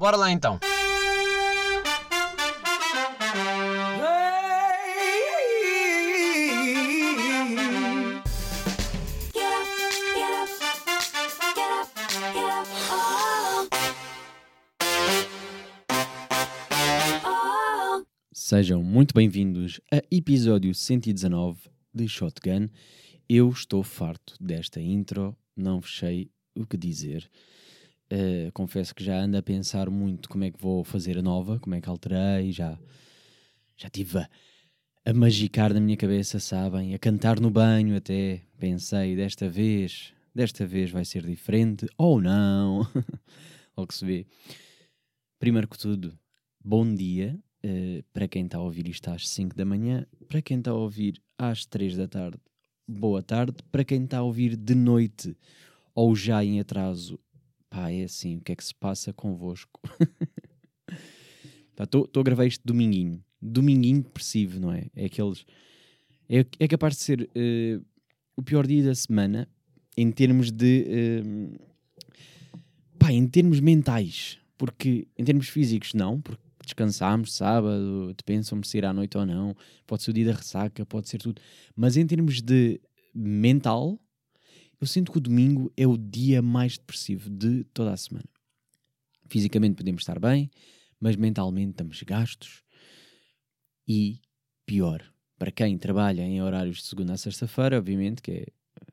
Bora lá então. Sejam muito bem-vindos a episódio 119 de Shotgun. Eu estou farto desta intro, não sei o que dizer. Uh, confesso que já ando a pensar muito como é que vou fazer a nova, como é que alterei, já, já estive a, a magicar na minha cabeça, sabem? A cantar no banho até. Pensei, desta vez, desta vez vai ser diferente, ou não. Logo se vê. Primeiro que tudo, bom dia Uh, para quem está a ouvir isto às 5 da manhã, para quem está a ouvir às 3 da tarde, boa tarde. Para quem está a ouvir de noite ou já em atraso, pá, é assim, o que é que se passa convosco? Estou tá, a gravar isto dominguinho. Dominguinho depressivo, não é? É aqueles. É, é capaz de ser uh, o pior dia da semana em termos de. Uh, pá, em termos mentais. Porque em termos físicos, não, porque descansámos sábado, pensam se ir à noite ou não, pode ser o dia da ressaca, pode ser tudo. Mas em termos de mental, eu sinto que o domingo é o dia mais depressivo de toda a semana. Fisicamente podemos estar bem, mas mentalmente estamos gastos. E pior, para quem trabalha em horários de segunda a sexta-feira, obviamente, que é,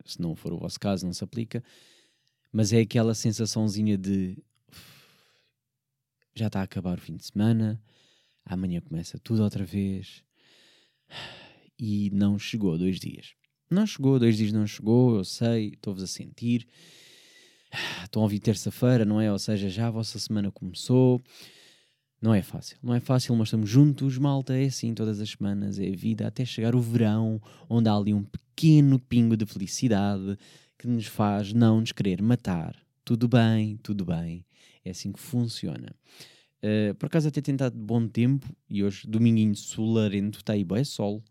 se não for o vosso caso, não se aplica, mas é aquela sensaçãozinha de já está a acabar o fim de semana, amanhã começa tudo outra vez. E não chegou dois dias. Não chegou, dois dias não chegou, eu sei, estou-vos a sentir. Estão a ouvir terça-feira, não é? Ou seja, já a vossa semana começou. Não é fácil, não é fácil, mas estamos juntos, malta, é assim todas as semanas, é a vida, até chegar o verão, onde há ali um pequeno pingo de felicidade que nos faz não nos querer matar. Tudo bem, tudo bem. É assim que funciona. Uh, por acaso até tem estado bom tempo e hoje, dominguinho solarento, está aí bem sol.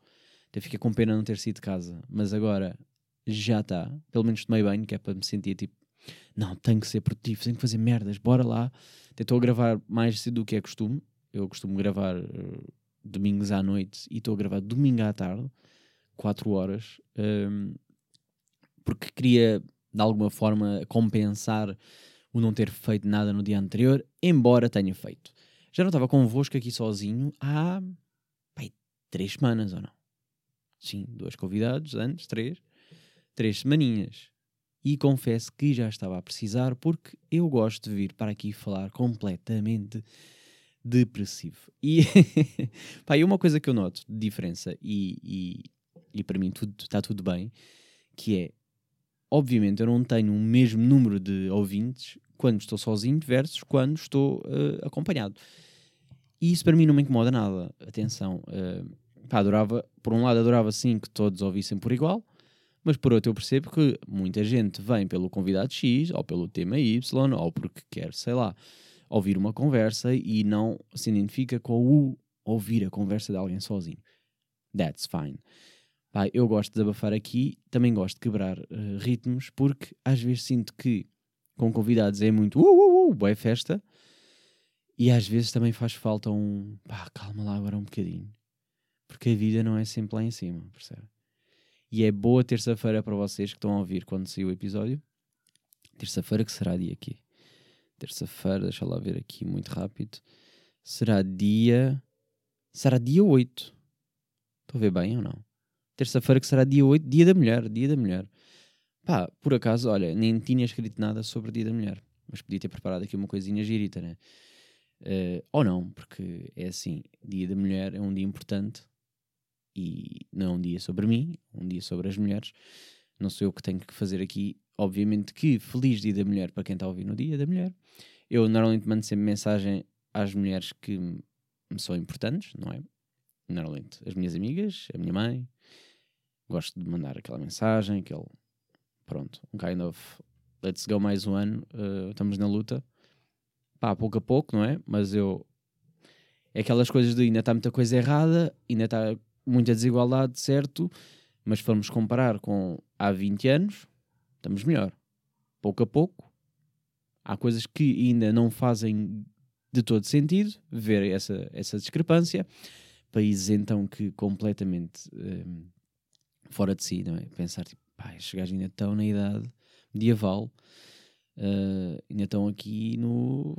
Até fica com pena não ter sido de casa. Mas agora já está. Pelo menos tomei banho, que é para me sentir tipo, não, tenho que ser produtivo, tenho que fazer merdas, bora lá. Até estou a gravar mais cedo do que é costume. Eu costumo gravar uh, domingos à noite e estou a gravar domingo à tarde, 4 horas, um, ehm, porque queria de alguma forma compensar o não ter feito nada no dia anterior, embora tenha feito. Já não estava convosco aqui sozinho há pai, três semanas ou não? Sim, dois convidados antes, três. Três semaninhas. E confesso que já estava a precisar porque eu gosto de vir para aqui falar completamente depressivo. E pá, uma coisa que eu noto de diferença, e, e, e para mim tudo, está tudo bem, que é, obviamente eu não tenho o mesmo número de ouvintes quando estou sozinho versus quando estou uh, acompanhado. E isso para mim não me incomoda nada. Atenção, uh, pá, adorava, por um lado adorava sim que todos ouvissem por igual, mas por outro eu percebo que muita gente vem pelo convidado X, ou pelo tema Y, ou porque quer, sei lá, ouvir uma conversa e não se identifica com o ouvir a conversa de alguém sozinho. That's fine. Pá, eu gosto de abafar aqui, também gosto de quebrar uh, ritmos, porque às vezes sinto que com convidados é muito uh, uh, uh, boa festa. E às vezes também faz falta um pá, calma lá agora um bocadinho. Porque a vida não é sempre lá em cima, percebe? E é boa terça-feira para vocês que estão a ouvir quando saiu o episódio. Terça-feira que será dia aqui. Terça-feira, deixa lá ver aqui muito rápido. Será dia. Será dia 8. Estou a ver bem ou não? Terça-feira que será dia 8, dia da mulher, dia da mulher. Pá, por acaso, olha, nem tinha escrito nada sobre o Dia da Mulher, mas podia ter preparado aqui uma coisinha girita, né? Uh, ou não, porque é assim: Dia da Mulher é um dia importante e não é um dia sobre mim, é um dia sobre as mulheres. Não sou eu que tenho que fazer aqui. Obviamente que feliz Dia da Mulher para quem está a ouvir no Dia da Mulher. Eu normalmente mando sempre mensagem às mulheres que me são importantes, não é? Normalmente as minhas amigas, a minha mãe. Gosto de mandar aquela mensagem, aquele pronto, um kind of let's go mais um ano, uh, estamos na luta. Pá, pouco a pouco, não é? Mas eu. É aquelas coisas de ainda está muita coisa errada, ainda está muita desigualdade, certo? Mas formos comparar com há 20 anos, estamos melhor. Pouco a pouco. Há coisas que ainda não fazem de todo sentido ver essa, essa discrepância. Países então que completamente um, fora de si, não é? Pensar tipo, pá, estes gajos ainda estão na idade medieval, uh, ainda estão aqui no,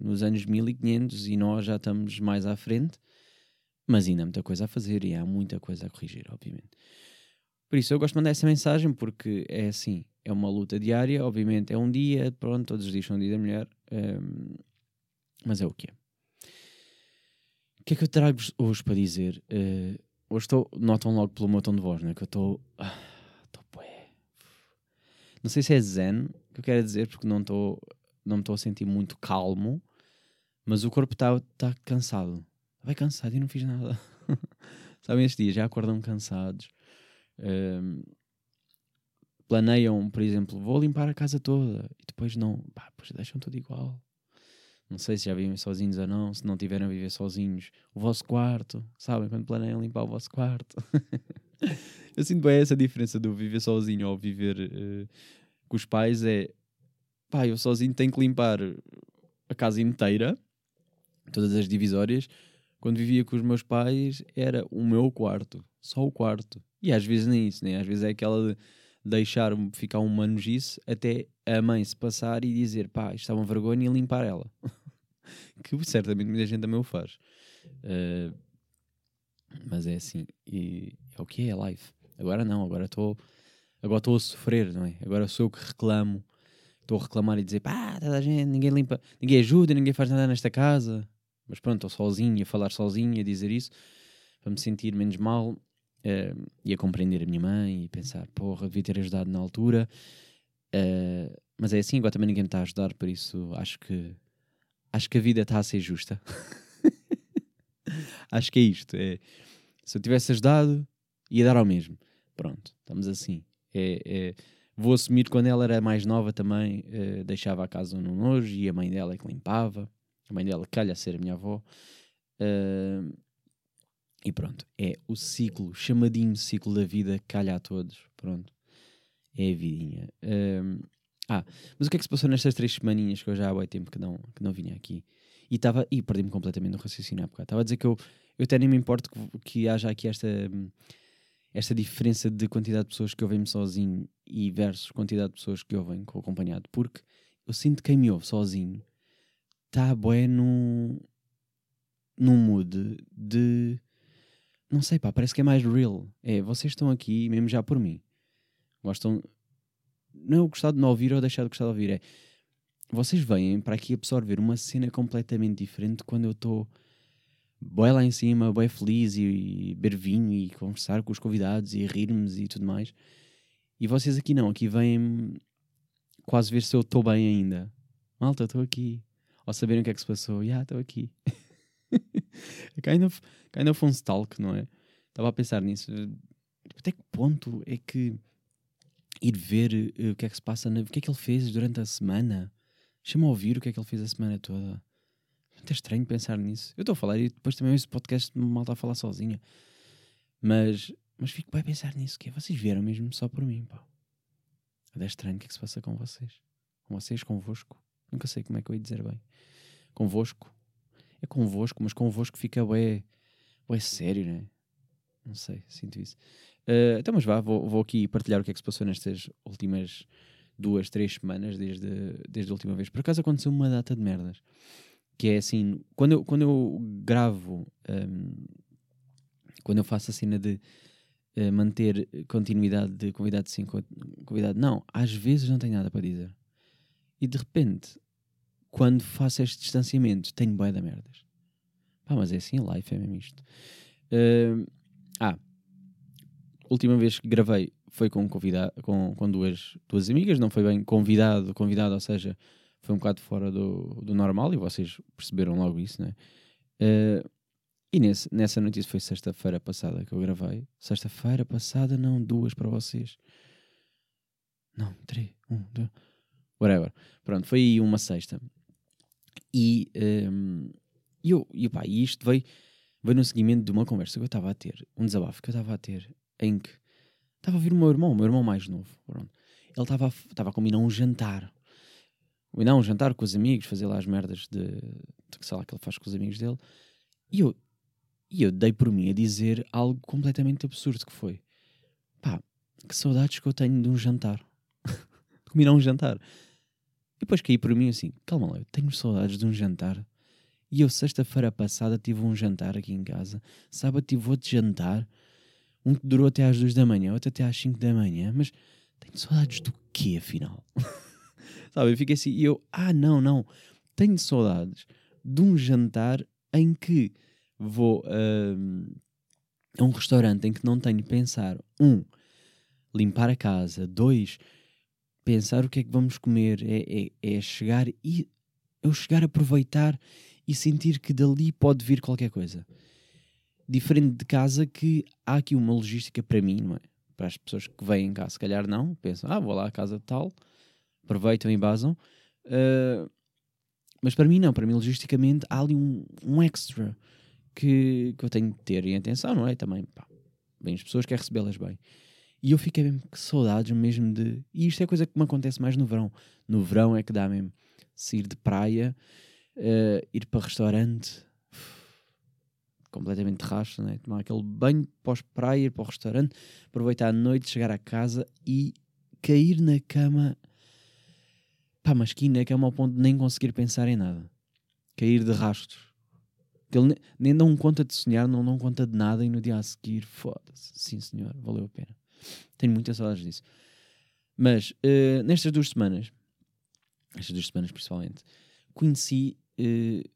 nos anos 1500 e nós já estamos mais à frente, mas ainda há muita coisa a fazer e há muita coisa a corrigir, obviamente. Por isso eu gosto de mandar essa mensagem porque é assim, é uma luta diária, obviamente é um dia, pronto, todos os dias são um dia da mulher, um, mas é o que é. O que é que eu trago hoje para dizer? Uh, hoje estou, notam logo pelo meu tom de voz, não é? Que eu estou. Estou uh, Não sei se é zen que eu quero dizer, porque não estou não me estou a sentir muito calmo, mas o corpo está tá cansado. Vai cansado e não fiz nada. Sabem, estes dias já acordam cansados. Um, planeiam, por exemplo, vou limpar a casa toda e depois não, pá, depois deixam tudo igual. Não sei se já vivem sozinhos ou não, se não tiverem a viver sozinhos. O vosso quarto, sabem? Quando planeiam limpar o vosso quarto. eu sinto bem essa diferença do viver sozinho ou viver uh, com os pais. É pá, eu sozinho tenho que limpar a casa inteira, todas as divisórias. Quando vivia com os meus pais, era o meu quarto, só o quarto. E às vezes nem isso, né? Às vezes é aquela de deixar ficar um manugice até a mãe se passar e dizer pá, isto é uma vergonha e limpar ela. que certamente muita gente também o faz. Uh, mas é assim, e é o que é, é live. Agora não, agora estou agora estou a sofrer, não é? Agora sou eu que reclamo, estou a reclamar e dizer pá, toda a gente, ninguém limpa, ninguém ajuda, ninguém faz nada nesta casa. Mas pronto, estou sozinho a falar sozinho, a dizer isso, para me sentir menos mal uh, e a compreender a minha mãe e pensar, porra, devia ter ajudado na altura. Uh, mas é assim, agora também ninguém me está a ajudar, por isso acho que acho que a vida está a ser justa. acho que é isto. É, se eu tivesse ajudado, ia dar ao mesmo. Pronto, estamos assim. É, é, vou assumir quando ela era mais nova também uh, deixava a casa no nojo e a mãe dela é que limpava. A mãe dela calha a ser a minha avó. Uh, e pronto, é o ciclo, chamadinho ciclo da vida, calha a todos. Pronto, é a vidinha. Ah, mas o que é que se passou nestas três semaninhas que eu já há muito tempo que não, que não vinha aqui? E estava, e perdi-me completamente no raciocínio há Estava a dizer que eu, eu até nem me importo que, que haja aqui esta, esta diferença de quantidade de pessoas que ouvem-me sozinho e versus quantidade de pessoas que ouvem com acompanhado, porque eu sinto que quem me ouve sozinho está bué num, num mood de não sei, pá, parece que é mais real. É, vocês estão aqui mesmo já por mim. Gostam. Não é gostar de não ouvir ou deixar de gostar de ouvir. É. Vocês vêm para aqui absorver uma cena completamente diferente quando eu estou bem lá em cima, bem feliz e, e beber vinho e conversar com os convidados e rirmos e tudo mais. E vocês aqui não, aqui vêm quase ver se eu estou bem ainda. Malta, estou aqui. Ou saberem o que é que se passou. Yeah, estou aqui. kind, of, kind of um stalk, não é? Estava a pensar nisso. Até que ponto é que ir ver uh, o que é que se passa, o que é que ele fez durante a semana? Chama a ouvir o que é que ele fez a semana toda. É muito estranho pensar nisso. Eu estou a falar e depois também esse podcast mal está a falar sozinha. Mas, mas fico bem a pensar nisso. Que é, vocês vieram mesmo só por mim, pá. É estranho o que é que se passa com vocês. Com vocês, convosco. Nunca sei como é que eu ia dizer bem. Convosco é convosco, mas convosco fica bué, bué sério, né? Não sei, sinto isso. Uh, então, mas vá, vou, vou aqui partilhar o que é que se passou nestas últimas duas, três semanas desde, desde a última vez. Por acaso aconteceu uma data de merdas. Que é assim, quando eu, quando eu gravo, um, quando eu faço a cena de uh, manter continuidade de convidado sim, convidado não, às vezes não tenho nada para dizer. E de repente quando faço este distanciamento, tenho boia da merdas. Pá, mas é assim, life é mesmo isto. Uh, ah, última vez que gravei foi com, convida com, com duas, duas amigas, não foi bem convidado, convidado, ou seja, foi um bocado fora do, do normal e vocês perceberam logo isso, né? Uh, e nesse, nessa notícia foi sexta-feira passada que eu gravei. Sexta-feira passada, não, duas para vocês. Não, três, um, dois, whatever. Pronto, foi aí uma sexta. E, um, eu, e pá, isto veio, veio no seguimento de uma conversa que eu estava a ter, um desabafo que eu estava a ter, em que estava a vir o meu irmão, o meu irmão mais novo. Pronto. Ele estava a, a combinar um jantar. Combinar um jantar com os amigos, fazer lá as merdas de, sei lá, que ele faz com os amigos dele. E eu, e eu dei por mim a dizer algo completamente absurdo que foi. Pá, que saudades que eu tenho de um jantar. de combinar um jantar. E depois caí por mim assim, calma lá, eu tenho saudades de um jantar. E eu sexta-feira passada tive um jantar aqui em casa. Sábado tive outro jantar. Um que durou até às duas da manhã, outro até às cinco da manhã. Mas tenho saudades do quê, afinal? Sabe, eu fiquei assim, e eu, ah, não, não. Tenho saudades de um jantar em que vou uh, a um restaurante em que não tenho pensar, um, limpar a casa, dois, pensar o que é que vamos comer, é, é, é chegar e eu chegar a aproveitar e sentir que dali pode vir qualquer coisa. Diferente de casa que há aqui uma logística para mim, não é? Para as pessoas que vêm cá, se calhar não, pensam, ah, vou lá à casa de tal, aproveitam e basam. Uh, mas para mim não, para mim logisticamente há ali um, um extra que, que eu tenho de ter em atenção, não é? Também, pá, bem as pessoas querem recebê-las bem. E eu fiquei mesmo que saudades mesmo de. E isto é coisa que me acontece mais no verão. No verão é que dá mesmo sair de praia, uh, ir para restaurante, completamente racho, né? tomar aquele banho pós-praia, ir para o restaurante, aproveitar a noite, chegar à casa e cair na cama Pá, mas que na cama ao ponto de nem conseguir pensar em nada. Cair de rastros. Ele nem dão conta de sonhar, não dão conta de nada e no dia a seguir, foda-se. Sim, senhor, valeu a pena. Tenho muitas saudades disso. Mas, uh, nestas duas semanas, estas duas semanas principalmente, conheci uh,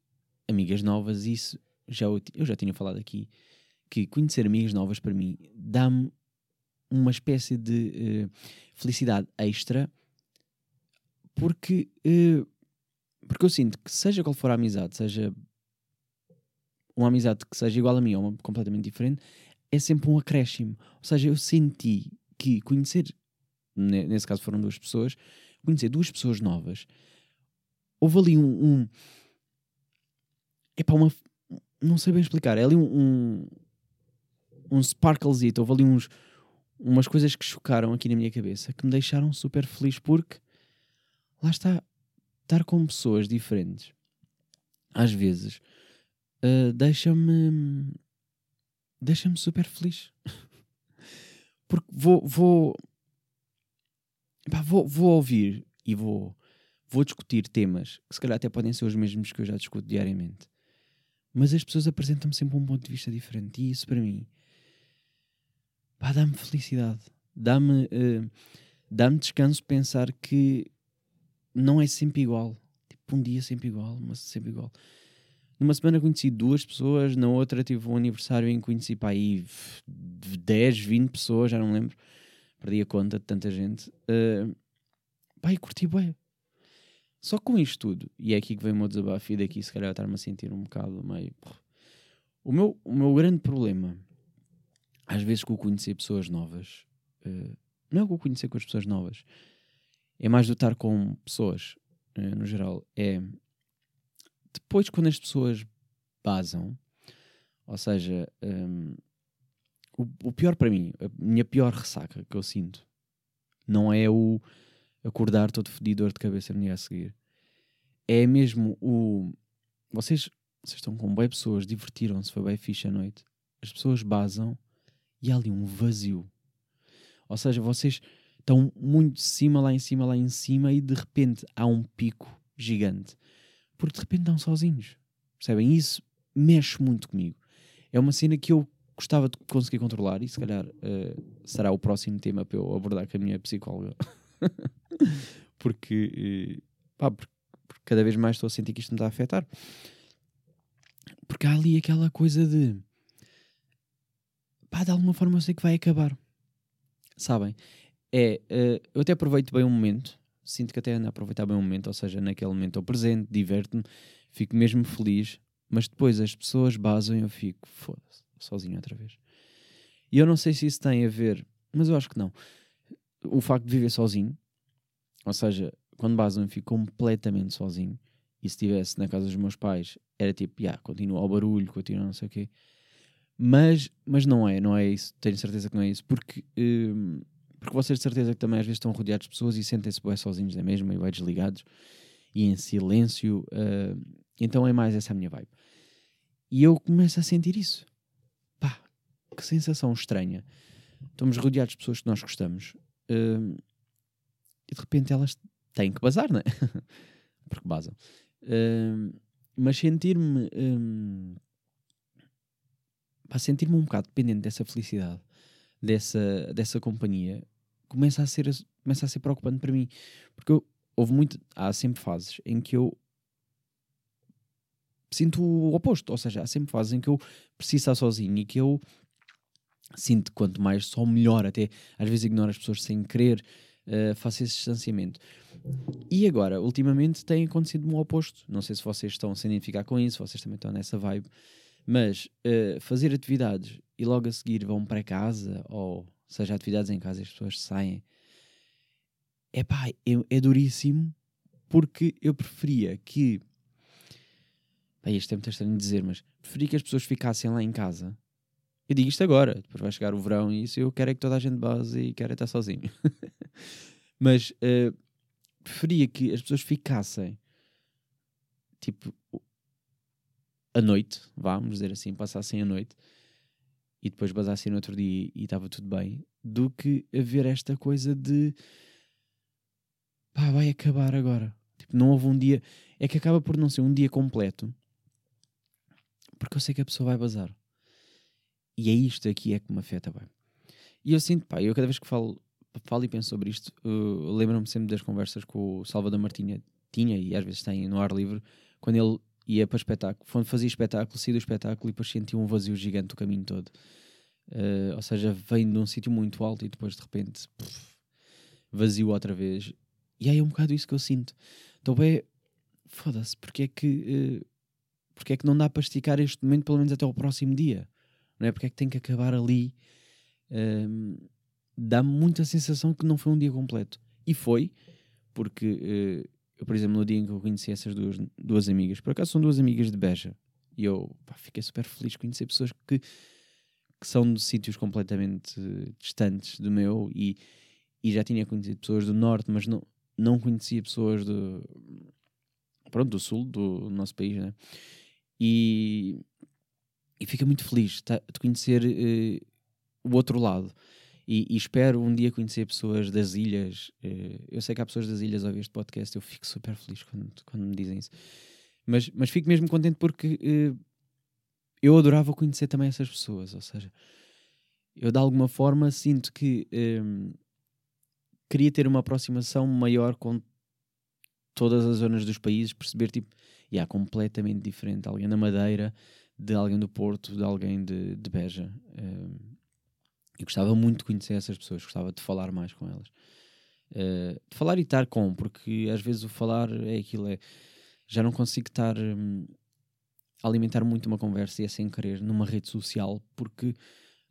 amigas novas e isso já eu, eu já tinha falado aqui, que conhecer amigas novas para mim dá-me uma espécie de uh, felicidade extra porque, uh, porque eu sinto que, seja qual for a amizade, seja uma amizade que seja igual a mim ou uma completamente diferente, é sempre um acréscimo. Ou seja, eu senti que conhecer, nesse caso foram duas pessoas, conhecer duas pessoas novas, houve ali um. um epá, uma. Não sei bem explicar, é ali um. um, um sparklezito, houve ali uns, umas coisas que chocaram aqui na minha cabeça que me deixaram super feliz porque lá está, estar com pessoas diferentes, às vezes, uh, deixa-me deixa-me super feliz. Porque vou, vou, pá, vou, vou ouvir e vou, vou discutir temas que se calhar até podem ser os mesmos que eu já discuto diariamente. Mas as pessoas apresentam-me sempre um ponto de vista diferente. E isso para mim dá-me felicidade. Dá-me uh, dá descanso pensar que não é sempre igual. Tipo, um dia sempre igual, mas sempre igual. Numa semana conheci duas pessoas, na outra tive um aniversário em que conheci para aí 10, 20 pessoas, já não lembro. Perdi a conta de tanta gente. Uh, pá, e curti bem. Só com isto tudo, e é aqui que vem o meu desabafo, e daqui se calhar estar-me a sentir um bocado meio. O meu, o meu grande problema, às vezes, com o conhecer pessoas novas, uh, não é com o conhecer com as pessoas novas, é mais do estar com pessoas, uh, no geral. É depois, quando as pessoas basam, ou seja, um, o, o, pior para mim, a minha pior ressaca que eu sinto, não é o acordar todo fedido de cabeça no dia a seguir. É mesmo o. Vocês, vocês estão com bem pessoas, divertiram-se, foi bem fixe a noite. As pessoas basam e há ali um vazio. Ou seja, vocês estão muito de cima, lá em cima, lá em cima, e de repente há um pico gigante. Porque de repente estão sozinhos. Percebem? Isso mexe muito comigo. É uma cena que eu gostava de conseguir controlar e se calhar uh, será o próximo tema para eu abordar com a minha psicóloga. porque, uh, pá, porque, porque cada vez mais estou a sentir que isto me está a afetar. Porque há ali aquela coisa de pá, de alguma forma eu sei que vai acabar. Sabem? é, uh, eu até aproveito bem o momento, sinto que até ando a aproveitar bem o momento, ou seja, naquele momento estou presente, diverto-me, fico mesmo feliz, mas depois as pessoas basam e eu fico, foda-se, sozinho outra vez. E eu não sei se isso tem a ver, mas eu acho que não. O facto de viver sozinho, ou seja, quando basam eu fico completamente sozinho, e se estivesse na casa dos meus pais, era tipo, yeah, continua ao barulho, continua não sei o quê. Mas, mas não é, não é isso, tenho certeza que não é isso, porque hum, porque vocês de certeza que também às vezes estão rodeados de pessoas e sentem-se bem sozinhos da mesma e bem desligados e em silêncio. Uh, Então é mais essa a minha vibe. E eu começo a sentir isso. Pá, que sensação estranha. Estamos rodeados de pessoas que nós gostamos hum, e de repente elas têm que bazar, não é? Porque basam. Hum, mas sentir-me. Hum, sentir-me um bocado dependente dessa felicidade, dessa, dessa companhia, começa a, ser, começa a ser preocupante para mim. Porque eu, houve muito. Há sempre fases em que eu sinto o oposto. Ou seja, há sempre fases em que eu preciso estar sozinho e que eu sinto quanto mais só melhor, até às vezes ignoro as pessoas sem querer, uh, faço esse distanciamento. E agora, ultimamente, tem acontecido o oposto. Não sei se vocês estão se identificar com isso, vocês também estão nessa vibe, mas uh, fazer atividades e logo a seguir vão para casa, ou seja, atividades em casa as pessoas saem, é pá, é, é duríssimo porque eu preferia que. Bem, isto é muito estranho de dizer, mas preferia que as pessoas ficassem lá em casa eu digo isto agora, depois vai chegar o verão e isso eu quero é que toda a gente base e quero é estar sozinho. Mas uh, preferia que as pessoas ficassem tipo a noite, vamos dizer assim, passassem a noite e depois basassem no outro dia e estava tudo bem, do que haver esta coisa de pá, vai acabar agora. Tipo, não houve um dia. É que acaba por não ser um dia completo porque eu sei que a pessoa vai bazar. E é isto aqui é que me afeta bem. E eu sinto, pá, eu cada vez que falo, falo e penso sobre isto, lembro-me sempre das conversas que o Salvador Martinha tinha, e às vezes tem no ar livre, quando ele ia para espetáculo, fazia espetáculo, saía do espetáculo e depois sentia um vazio gigante o caminho todo. Uh, ou seja, vem de um sítio muito alto e depois de repente vazio outra vez. E aí é um bocado isso que eu sinto. Então é foda-se, porque é que uh, porque é que não dá para esticar este momento pelo menos até ao próximo dia? não é? Porque é que tem que acabar ali? Um, Dá-me muita sensação que não foi um dia completo. E foi, porque uh, eu, por exemplo, no dia em que eu conheci essas duas, duas amigas, por acaso são duas amigas de Beja, e eu pá, fiquei super feliz de conhecer pessoas que, que são de sítios completamente distantes do meu, e, e já tinha conhecido pessoas do norte, mas não, não conhecia pessoas do, pronto, do sul do nosso país, né? E, e fica muito feliz de conhecer uh, o outro lado. E, e, espero um dia conhecer pessoas das ilhas. Uh, eu sei que há pessoas das ilhas a ouvir este podcast, eu fico super feliz quando, quando me dizem isso. Mas, mas fico mesmo contente porque uh, eu adorava conhecer também essas pessoas. Ou seja, eu de alguma forma sinto que um, queria ter uma aproximação maior com todas as zonas dos países, perceber tipo, e yeah, completamente diferente. Alguém na Madeira de alguém do Porto, de alguém de, de Beja. Uh, eu gostava muito de conhecer essas pessoas, gostava de falar mais com elas. Uh, de falar e estar com, porque às vezes o falar é aquilo, é, já não consigo estar um, a alimentar muito uma conversa e é sem querer numa rede social, porque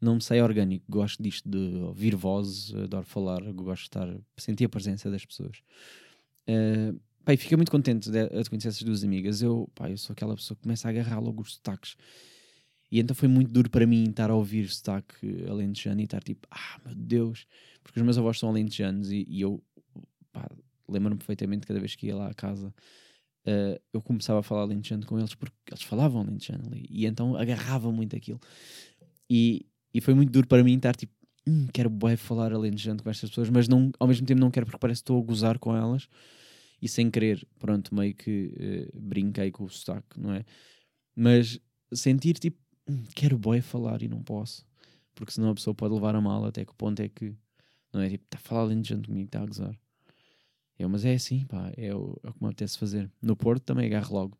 não me sei orgânico, gosto disto de ouvir vozes, adoro falar, gosto de estar, sentir a presença das pessoas. Uh, Pai, fiquei muito contente de, de, conhecer essas duas amigas. Eu, pá, eu sou aquela pessoa que começa a agarrar logo os sotaques. E então foi muito duro para mim estar a ouvir sotaque alentejano e estar tipo, ah, meu Deus, porque os meus avós são alentejanos e, e eu, lembro-me perfeitamente cada vez que ia lá à casa, uh, eu começava a falar alentejano com eles porque eles falavam alentejano ali e então agarrava muito aquilo. E, e foi muito duro para mim estar tipo, hum, quero bem falar alentejano com estas pessoas, mas não, ao mesmo tempo não quero porque parece que estou a gozar com elas e sem querer, pronto, meio que uh, brinquei com o sotaque, não é? Mas sentir tipo, quero boy falar e não posso, porque senão a pessoa pode levar a mal até que o ponto é que, não é? Tipo, está a falar gente comigo, está a gozar. Eu, mas é assim, pá, é o, é o que me apetece fazer. No Porto também agarro logo.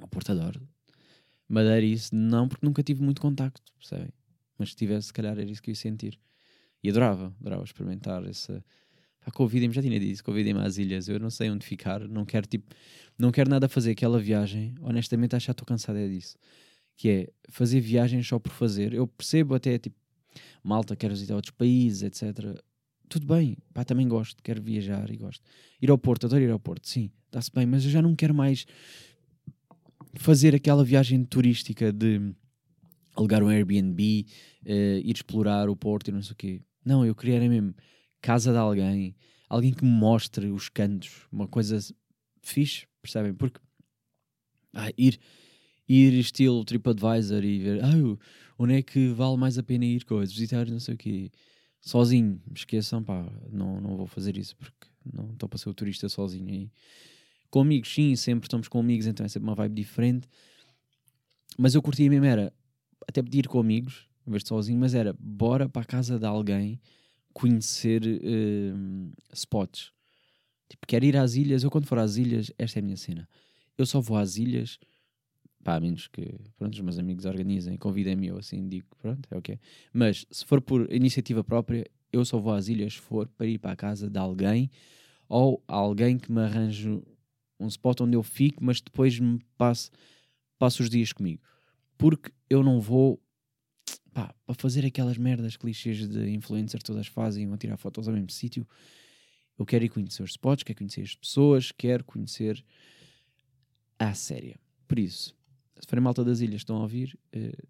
O Porto adoro. Madeira isso, não, porque nunca tive muito contacto, percebem? Mas se tivesse, se calhar era isso que eu ia sentir. E adorava, adorava experimentar essa Pá, convidem-me, já tinha dito, convidem-me às ilhas, eu não sei onde ficar, não quero tipo, não quero nada fazer aquela viagem, honestamente acho que estou cansado é disso. Que é fazer viagens só por fazer. Eu percebo até tipo, malta, quero visitar outros países, etc. Tudo bem, pá, também gosto, quero viajar e gosto. Ir ao Porto, adoro ir ao Porto, sim, está-se bem, mas eu já não quero mais fazer aquela viagem turística de alugar um Airbnb, uh, ir explorar o Porto e não sei o quê. Não, eu queria era mesmo casa de alguém, alguém que me mostre os cantos, uma coisa fixe, percebem? Porque Ah, ir, ir estilo TripAdvisor e ver ah, onde é que vale mais a pena ir coisas, visitar não sei o quê. Sozinho, esqueçam, pá, não, não vou fazer isso porque não estou para ser o turista sozinho aí. Com amigos, sim, sempre estamos com amigos, então é sempre uma vibe diferente. Mas eu curtia mesmo, era até pedir com amigos, em vez de sozinho, mas era bora para a casa de alguém conhecer uh, spots. Tipo, quero ir às ilhas, eu quando for às ilhas, esta é a minha cena. Eu só vou às ilhas, pá, a menos que pronto, os meus amigos organizem, convidem-me eu assim, digo, pronto, é o que. Mas se for por iniciativa própria, eu só vou às ilhas se for para ir para a casa de alguém ou alguém que me arranje um spot onde eu fico, mas depois me passe os dias comigo. Porque eu não vou pá, para fazer aquelas merdas clichês de influencer todas fazem, vão tirar fotos ao mesmo sítio. Eu quero ir conhecer os spots, quero conhecer as pessoas, quero conhecer a séria. Por isso, se forem malta das ilhas estão a ouvir, uh,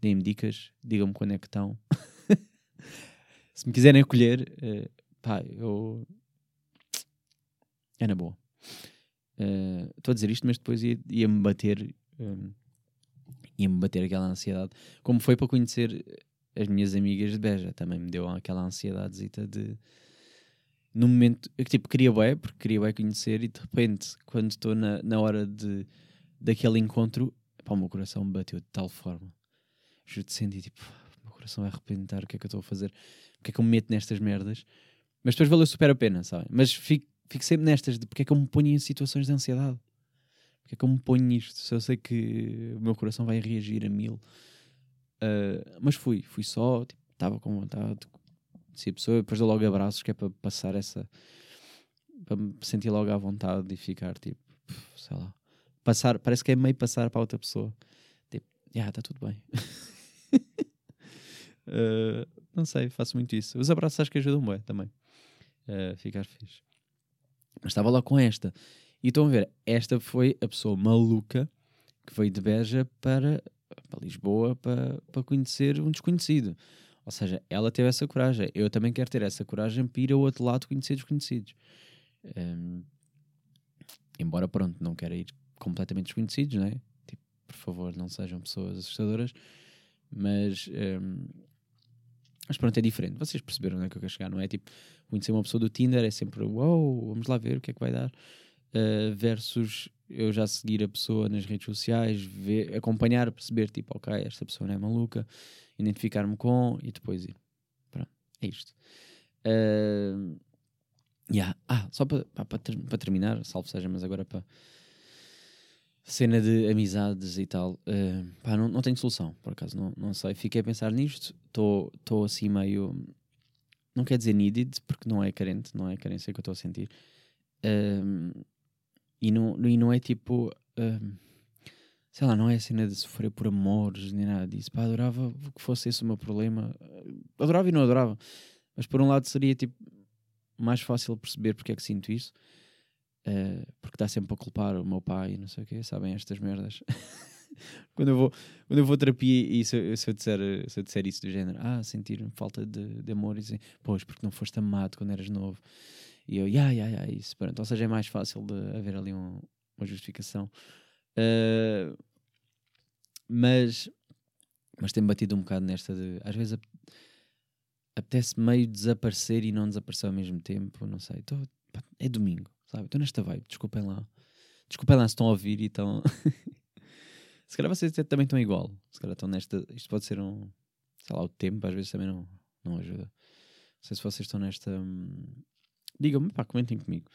deem-me dicas, digam-me quando é que estão. se me quiserem acolher, uh, pá, eu. É na boa. Eh, estou uh, a dizer isto, mas depois ia-me ia bater. Um, ia-me bater aquela ansiedade. Como foi para conhecer as minhas amigas de Beja, também me deu aquela ansiedadezita de no momento, eu tipo, queria bem, porque queria bem conhecer, e de repente, quando estou na, na hora de, daquele encontro, pá, o meu coração bateu de tal forma. Eu te senti tipo, o meu coração vai arrepentar, o que é que eu estou a fazer? O que é que eu me meto nestas merdas? Mas depois valeu super a pena, sabem? Mas fico, fico sempre nestas de porque é que eu me ponho em situações de ansiedade. Porque é que eu me ponho nisto? Se eu sei que o meu coração vai reagir a mil. Uh, mas fui, fui só, estava tipo, com vontade, se a pessoa, depois dou logo abraços, que é para passar essa. para me sentir logo à vontade e ficar tipo, sei lá. Passar, parece que é meio passar para outra pessoa. Tipo, já, yeah, está tudo bem. uh, não sei, faço muito isso. Os abraços acho que ajudam bem também. Uh, ficar fixe. Mas estava lá com esta. E estão a ver, esta foi a pessoa maluca que veio de Beja para, para Lisboa para, para conhecer um desconhecido. Ou seja, ela teve essa coragem. Eu também quero ter essa coragem para ir ao outro lado conhecer desconhecidos. Um, embora, pronto, não quero ir completamente desconhecidos, não é? Tipo, por favor, não sejam pessoas assustadoras. Mas, um, mas pronto, é diferente. Vocês perceberam onde é que eu quero chegar, não é? Tipo, conhecer uma pessoa do Tinder é sempre, wow, vamos lá ver o que é que vai dar. Uh, versus eu já seguir a pessoa nas redes sociais, ver, acompanhar, perceber, tipo, ok, esta pessoa não é maluca, identificar-me com e depois ir. Pronto, é isto. Uh, yeah. Ah, só para ter, terminar, salvo seja, mas agora para cena de amizades e tal, uh, pá, não, não tenho solução, por acaso, não, não sei. Fiquei a pensar nisto, estou assim meio. Não quer dizer needed, porque não é carente, não é carência que eu estou a sentir. Uh, e, não, e não é tipo. Uh, sei lá, não é a cena de sofrer por amores nem nada disso. Pá, adorava que fosse esse o meu problema. Adorava e não adorava. Mas por um lado seria tipo mais fácil perceber porque é que sinto isso. Uh, porque dá sempre a culpar o meu pai e não sei o quê, sabem estas merdas. quando, eu vou, quando eu vou terapia e se, eu, se, eu disser, se eu disser isso do género, ah, sentir falta de, de amor e dizer, pois, porque não foste amado quando eras novo. E eu, ya, ya, ya, isso. Pronto. Ou seja, é mais fácil de haver ali um, uma justificação. Uh, mas, mas tem batido um bocado nesta de. Às vezes apetece meio desaparecer e não desaparecer ao mesmo tempo. Não sei. Tô, é domingo, sabe? Estou nesta vibe. Desculpem lá. Desculpem lá se estão a ouvir e estão. se calhar vocês também estão igual. Se calhar estão nesta. Isto pode ser um. Sei lá, o tempo às vezes também não, não ajuda. Não sei se vocês estão nesta. Hum... Digam-me, pá, comentem comigo.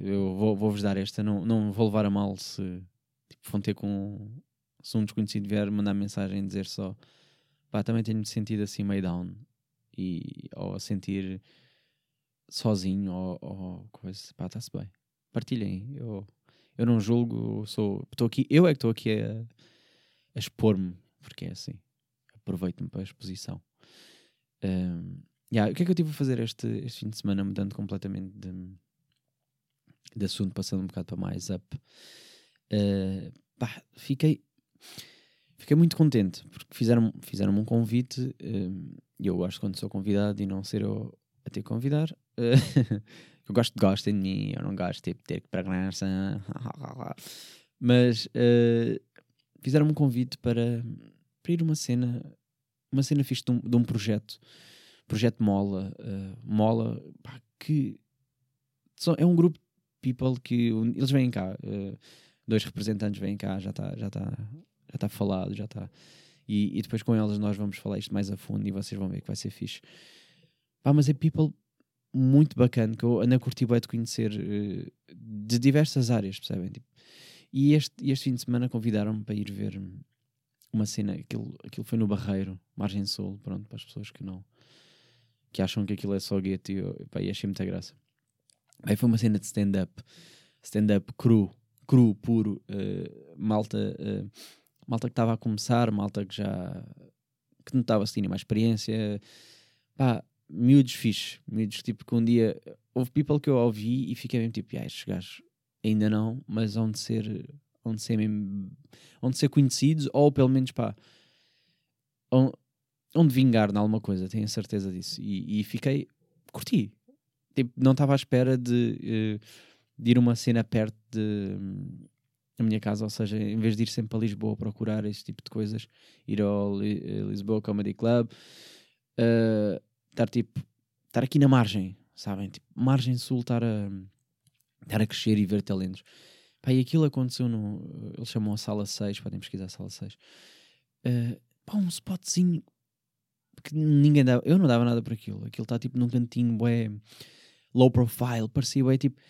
Eu vou-vos vou dar esta. Não, não vou levar a mal se tipo, vão ter com se um desconhecido vier mandar mensagem e dizer só pá, também tenho-me sentido assim meio down e, ou a sentir sozinho ou, ou coisa, pá, está-se bem. Partilhem, eu, eu não julgo, sou, estou aqui, eu é que estou aqui a, a expor-me, porque é assim, aproveito-me para a exposição. Um, yeah, o que é que eu tive a fazer este, este fim de semana, mudando completamente de, de assunto, passando um bocado para mais up? Uh, pá, fiquei fiquei muito contente porque fizeram, fizeram um convite e eu gosto quando sou convidado e não ser eu a ter que convidar. Eu gosto de gostem de mim, eu não gosto tipo, de ter que pregnança. Mas uh, fizeram-me um convite para, para ir uma cena, uma cena fixe de um, de um projeto, projeto Mola, uh, Mola, pá, que é um grupo de people que eles vêm cá, uh, dois representantes vêm cá, já está já tá, já tá falado, já está. E, e, depois com elas nós vamos falar isto mais a fundo e vocês vão ver que vai ser fixe. Pá, mas é people muito bacana que eu ando a curtir bem de conhecer uh, de diversas áreas, percebem? Tipo, e este, este fim de semana convidaram-me para ir ver uma cena, aquilo, aquilo foi no Barreiro, Margem Sul, pronto, para as pessoas que não que acham que aquilo é só gueto e, eu, pá, e achei muita graça. Aí foi uma cena de stand-up, stand-up cru, cru, puro, uh, malta, uh, malta que estava a começar, malta que já que não estava a tinha mais experiência, pá, miúdos fixe, miúdos tipo que um dia houve people que eu ouvi e fiquei mesmo tipo, ah, estes gajos ainda não, mas onde ser, onde ser mesmo, onde ser conhecidos ou pelo menos pá, onde vingar em alguma coisa, tenho a certeza disso. E, e fiquei, curti. Tipo, não estava à espera de, eh, de ir uma cena perto de a minha casa, ou seja, em vez de ir sempre para Lisboa procurar esse tipo de coisas, ir ao eh, Lisboa Comedy Club, uh, estar tipo, estar aqui na margem, sabem? Tipo, margem sul, estar a, estar a crescer e ver talentos. Pá, e aquilo aconteceu no. Eles chamam a sala 6, podem pesquisar a sala 6. Uh, pá, um spotzinho que ninguém dava. Eu não dava nada por aquilo. Aquilo está tipo num cantinho, bué, low profile, parecia bué, tipo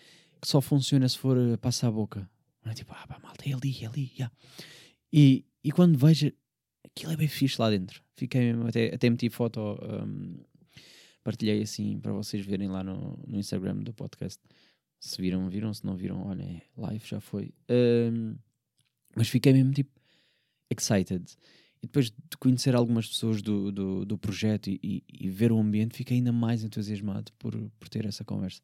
que só funciona se for uh, passar a boca. Não é tipo, ah pá, malta, é ali, é ali, yeah. e, e quando vejo, aquilo é bem fixe lá dentro. Fiquei mesmo, até, até meti foto, um, partilhei assim para vocês verem lá no, no Instagram do podcast. Se viram, viram, se não viram, olha, é, live já foi. Um, mas fiquei mesmo tipo excited. E depois de conhecer algumas pessoas do, do, do projeto e, e, e, ver o ambiente, fiquei ainda mais entusiasmado por, por ter essa conversa.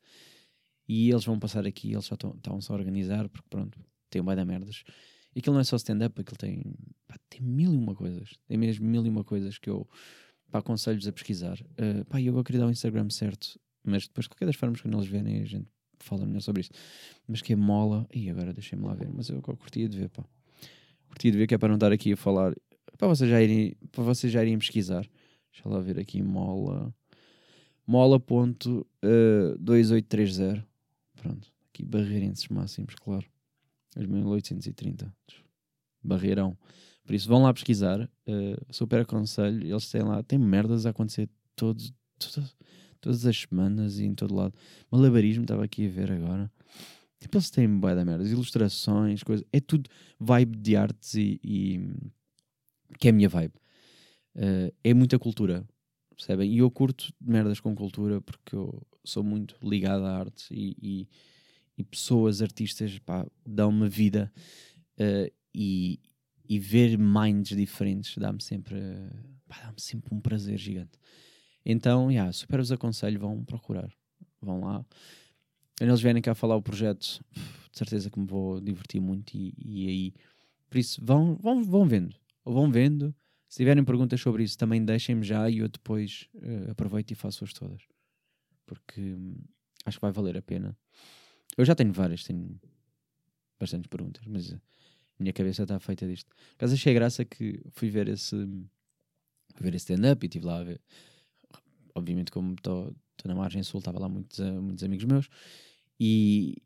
E eles vão passar aqui, eles já estão-se a organizar, porque pronto, tem um de merdas. E aquilo não é só stand-up, aquilo tem, pá, tem mil e uma coisas. Tem mesmo mil e uma coisas que eu aconselho-vos a pesquisar. Uh, pá, eu vou querer dar o Instagram certo, mas depois, de qualquer das formas, quando eles verem, a gente fala melhor sobre isso. Mas que é mola. E agora deixem-me lá ver. Mas eu, eu curtia de ver, pá. Curtia de ver que é para não estar aqui a falar. Para vocês já irem, para vocês já irem pesquisar. Deixa lá ver aqui, mola. Mola.2830. Uh, Pronto. Aqui, barreirenses máximos, claro. 2830. Barreirão. Por isso, vão lá pesquisar. Uh, super aconselho. Eles têm lá, tem merdas a acontecer todos todas as semanas e em todo lado. Malabarismo, estava aqui a ver agora. Tipo, eles têm bué da merda, ilustrações, coisas. É tudo vibe de artes e, e que é a minha vibe. Uh, é muita cultura, percebem? E eu curto merdas com cultura porque eu sou muito ligado à arte e, e, e pessoas, artistas, pá, dão-me vida uh, e, e ver minds diferentes dá-me sempre, dá-me sempre um prazer gigante. Então, yeah, super vos aconselho, vão procurar. Vão lá. Quando eles vierem cá falar o projeto, de certeza que me vou divertir muito e, e aí. Por isso, vão, vão, vão vendo. Vão vendo. Se tiverem perguntas sobre isso, também deixem-me já e eu depois uh, aproveito e faço-as todas. Porque hum, acho que vai valer a pena. Eu já tenho várias, tenho bastantes perguntas, mas minha cabeça está feita disto. Mas achei graça que fui ver esse, ver esse stand-up e estive lá a ver obviamente, como estou na margem sul, estava lá muitos, uh, muitos amigos meus. E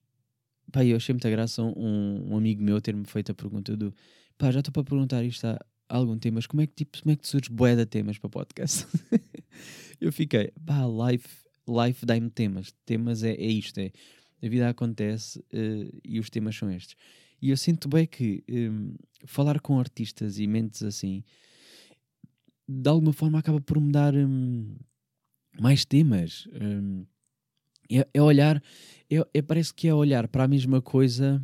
pá, eu achei muita graça um, um amigo meu ter-me feito a pergunta do pá, já estou para perguntar isto há algum tempo, mas como é que, tipo, como é que surge boé de temas para podcast? eu fiquei, pá, life, life dá-me temas. Temas é, é isto, é a vida acontece uh, e os temas são estes. E eu sinto bem que um, falar com artistas e mentes assim, de alguma forma acaba por me dar. Um, mais temas. Hum, é, é, olhar, é, é, parece que é olhar para a mesma coisa.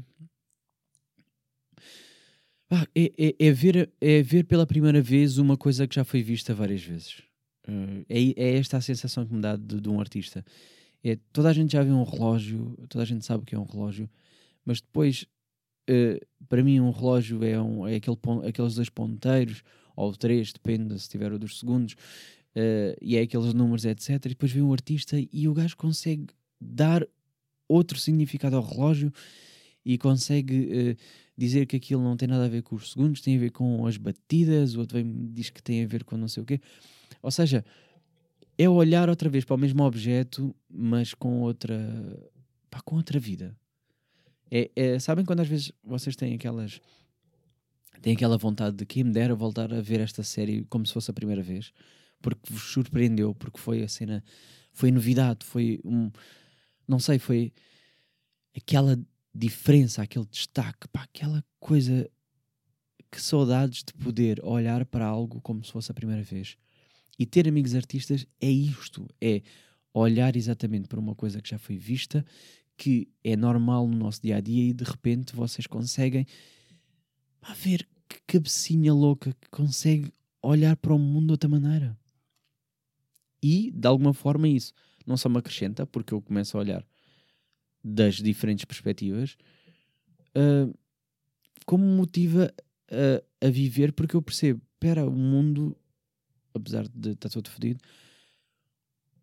Ah, é, é, ver, é ver pela primeira vez uma coisa que já foi vista várias vezes. Uh, é, é esta a sensação que me dá de, de, um artista. É, toda a gente já viu um relógio, toda a gente sabe o que é um relógio, mas depois, uh, para mim, um relógio é, um, é aquele, aqueles dois ponteiros, ou três, depende se tiver o dos segundos, uh, e é aqueles números, etc. E depois vem um artista e o gajo consegue dar outro significado ao relógio e consegue uh, dizer que aquilo não tem nada a ver com os segundos, tem a ver com as batidas, o outro vem, diz que tem a ver com não sei o quê. Ou seja, é olhar outra vez para o mesmo objeto, mas com outra, pá, com outra vida. É, é, sabem quando às vezes vocês têm aquelas têm aquela vontade de quem me dera voltar a ver esta série como se fosse a primeira vez, porque vos surpreendeu, porque foi a cena, foi novidade, foi um, não sei, foi aquela diferença, aquele destaque, pá, aquela coisa que saudades de poder olhar para algo como se fosse a primeira vez. E ter amigos artistas é isto, é olhar exatamente para uma coisa que já foi vista, que é normal no nosso dia a dia e de repente vocês conseguem a ver que cabecinha louca que consegue olhar para o mundo de outra maneira. E, de alguma forma, isso não só me acrescenta, porque eu começo a olhar das diferentes perspectivas, uh, como motiva a, a, viver, porque eu percebo, espera, o mundo, apesar de estar todo fodido,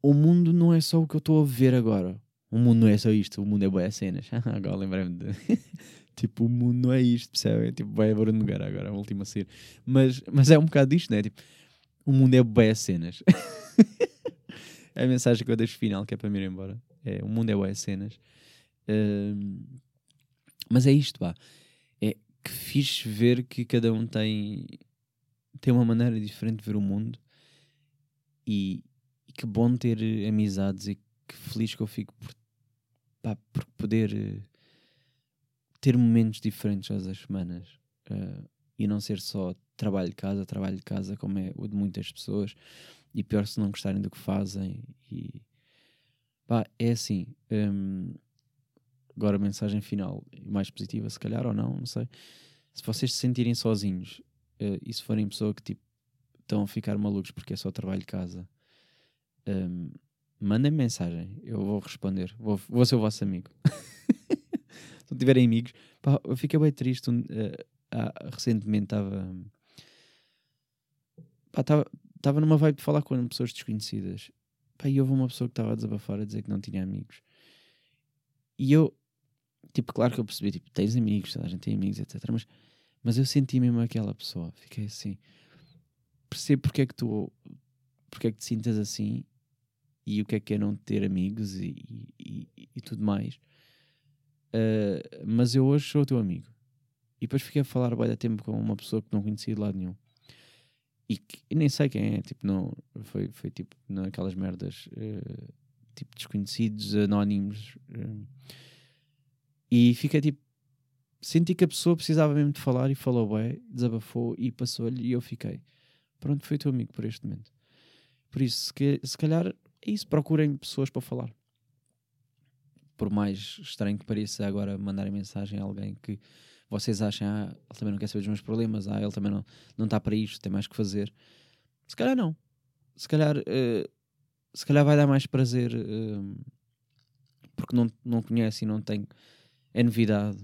o mundo não é só o que eu estou a ver agora. O mundo não é só isto, o mundo é boas cenas. agora lembrei-me de. tipo, o mundo não é isto, percebem? Tipo, vai Bruno Nogueira agora, a última a. Mas, mas é um bocado disto, né? Tipo, o mundo é boas cenas. é a mensagem que eu deixo final, que é para me ir embora. É, o mundo é boas cenas. Uh, mas é isto, pá. É que fiz ver que cada um tem, tem uma maneira diferente de ver o mundo. E, e que bom ter amizades e que feliz que eu fico por, pá, por poder uh, ter momentos diferentes todas as semanas uh, e não ser só trabalho de casa, trabalho de casa, como é o de muitas pessoas, e pior se não gostarem do que fazem. E pá, é assim. Um, agora, mensagem final, mais positiva, se calhar, ou não, não sei. Se vocês se sentirem sozinhos uh, e se forem pessoa que tipo estão a ficar malucos porque é só trabalho de casa, um, mandem -me mensagem, eu vou responder, vou, vou ser o vosso amigo. se não tiverem amigos, pá, eu fiquei bem triste. Uh, uh, recentemente estava. Estava numa vibe de falar com pessoas desconhecidas. Pá, e houve uma pessoa que estava a desabafar a dizer que não tinha amigos. E eu, tipo, claro que eu percebi, tipo, tens amigos, a gente tem amigos, etc. Mas, mas eu senti mesmo aquela pessoa. Fiquei assim. Percebo porque é que tu. Porque é que te sintas assim e o que é que é não ter amigos e, e, e tudo mais. Uh, mas eu hoje sou o teu amigo. E depois fiquei a falar bem da tempo com uma pessoa que não conhecia de lado nenhum. E, que, e nem sei quem é, tipo, não, foi, foi tipo naquelas merdas, uh, tipo desconhecidos, anónimos. Uh, e fiquei tipo, senti que a pessoa precisava mesmo de falar e falou bem, desabafou e passou-lhe e eu fiquei. Pronto, foi teu amigo por este momento. Por isso, se, se calhar é isso, procurem pessoas para falar. Por mais estranho que pareça agora mandarem mensagem a alguém que vocês acham, ah, ele também não quer saber dos meus problemas, ah, ele também não, não está para isto, tem mais que fazer. Se calhar não. Se calhar, uh, se calhar vai dar mais prazer uh, porque não, não conhece e não tem. É novidade.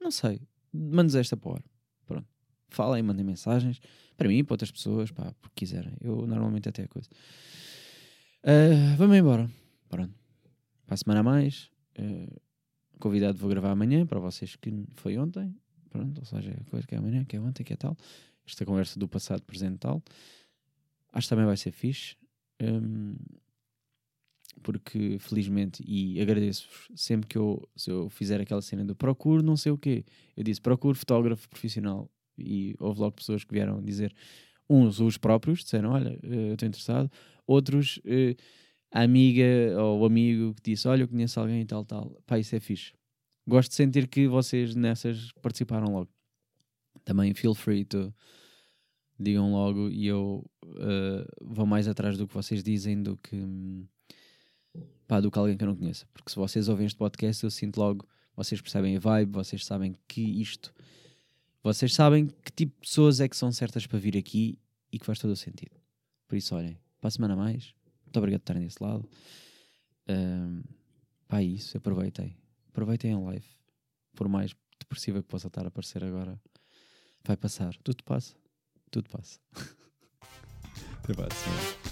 Não sei. Mandes esta hora. Pronto. Falem, mandem mensagens. Para mim, para outras pessoas, pá, porque quiserem. Eu normalmente até a coisa. Uh, vamos embora. Pronto. Para a semana a mais. Uh, convidado vou gravar amanhã para vocês que foi ontem. Pronto, ou seja, coisa que é amanhã, que é ontem, que é tal. Esta conversa do passado, presente tal. Acho que também vai ser fixe. Um, porque felizmente, e agradeço-vos sempre que eu, se eu fizer aquela cena do procuro não sei o quê, eu disse procuro fotógrafo profissional e houve logo pessoas que vieram dizer, uns os próprios disseram, olha, eh, estou interessado, outros, uh, a amiga ou o amigo que disse: Olha, eu conheço alguém e tal, tal. Pá, isso é fixe. Gosto de sentir que vocês nessas participaram logo. Também feel free to digam logo e eu uh, vou mais atrás do que vocês dizem do que pá, do que alguém que eu não conheça. Porque se vocês ouvem este podcast, eu sinto logo, vocês percebem a vibe, vocês sabem que isto, vocês sabem que tipo de pessoas é que são certas para vir aqui e que faz todo o sentido. Por isso, olhem, para a semana mais. Muito obrigado por estarem desse lado. Um, pá, é isso, aproveitem. Aproveitem a live. Por mais depressiva que possa estar a aparecer agora, vai passar. Tudo passa. Tudo passa. Até para